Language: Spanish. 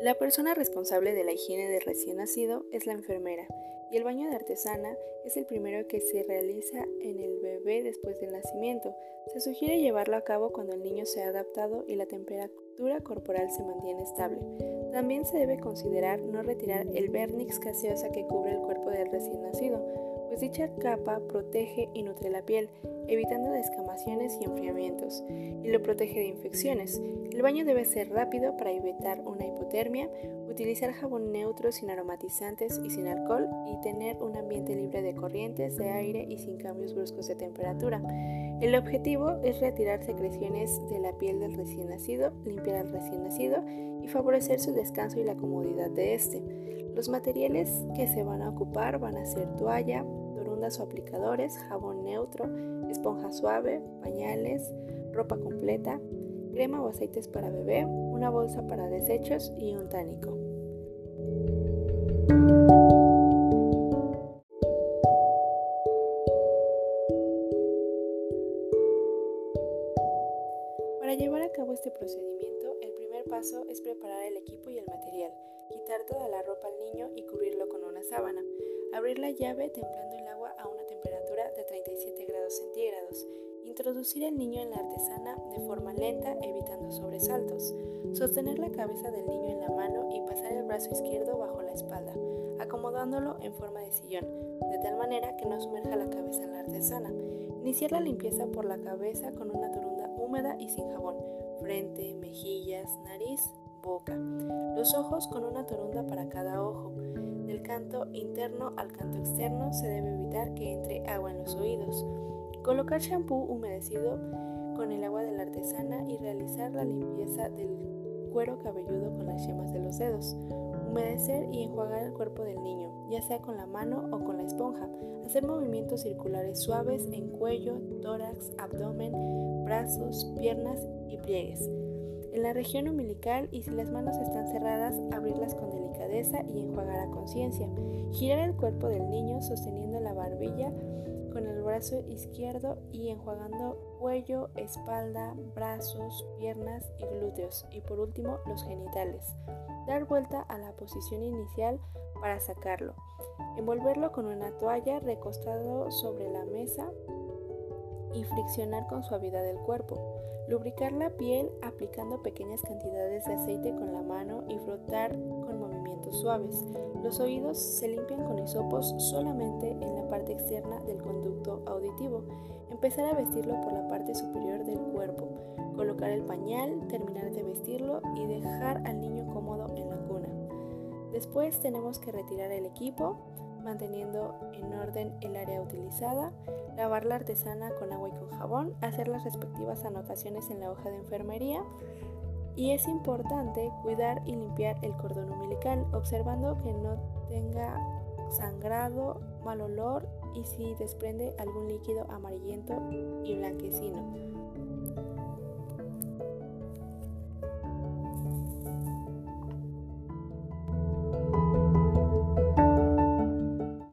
La persona responsable de la higiene del recién nacido es la enfermera y el baño de artesana es el primero que se realiza en el bebé después del nacimiento. Se sugiere llevarlo a cabo cuando el niño se ha adaptado y la temperatura corporal se mantiene estable. También se debe considerar no retirar el vernix gaseosa que cubre el cuerpo del recién nacido, pues dicha capa protege y nutre la piel, evitando descamaciones y enfriamientos, y lo protege de infecciones. El baño debe ser rápido para evitar una hipotermia, utilizar jabón neutro sin aromatizantes y sin alcohol y tener un ambiente libre de corrientes de aire y sin cambios bruscos de temperatura. El objetivo es retirar secreciones de la piel del recién nacido, limpiar al recién nacido y favorecer su descanso y la comodidad de este. Los materiales que se van a ocupar van a ser toalla, torundas o aplicadores, jabón neutro, esponja suave, pañales, ropa completa, crema o aceites para bebé, una bolsa para desechos y un tánico. Para llevar a cabo este procedimiento, paso es preparar el equipo y el material, quitar toda la ropa al niño y cubrirlo con una sábana, abrir la llave templando el agua a una temperatura de 37 grados centígrados, introducir al niño en la artesana de forma lenta evitando sobresaltos, sostener la cabeza del niño en la mano y pasar el brazo izquierdo bajo la espalda, acomodándolo en forma de sillón, de tal manera que no sumerja la cabeza en la artesana. Iniciar la limpieza por la cabeza con una torunda húmeda y sin jabón, frente, mejillas, nariz, boca. Los ojos con una torunda para cada ojo. Del canto interno al canto externo se debe evitar que entre agua en los oídos. Colocar shampoo humedecido con el agua de la artesana y realizar la limpieza del cuero cabelludo con las yemas de los dedos. Humedecer y enjuagar el cuerpo del niño, ya sea con la mano o con la esponja. Hacer movimientos circulares suaves en cuello, tórax, abdomen, brazos, piernas y pliegues. En la región umbilical y si las manos están cerradas, abrirlas con delicadeza y enjuagar a conciencia. Girar el cuerpo del niño sosteniendo la barbilla con el brazo izquierdo y enjuagando cuello, espalda, brazos, piernas y glúteos. Y por último, los genitales. Dar vuelta a la posición inicial para sacarlo. Envolverlo con una toalla recostado sobre la mesa y friccionar con suavidad el cuerpo. Lubricar la piel aplicando pequeñas cantidades de aceite con la mano y frotar con movimientos suaves. Los oídos se limpian con hisopos solamente en la parte externa del conducto auditivo. Empezar a vestirlo por la parte superior del cuerpo. Colocar el pañal, terminar de vestirlo y dejar al niño cómodo en la cuna. Después tenemos que retirar el equipo, manteniendo en orden el área utilizada, lavar la artesana con agua y con jabón, hacer las respectivas anotaciones en la hoja de enfermería y es importante cuidar y limpiar el cordón umbilical, observando que no tenga sangrado, mal olor y si desprende algún líquido amarillento y blanquecino.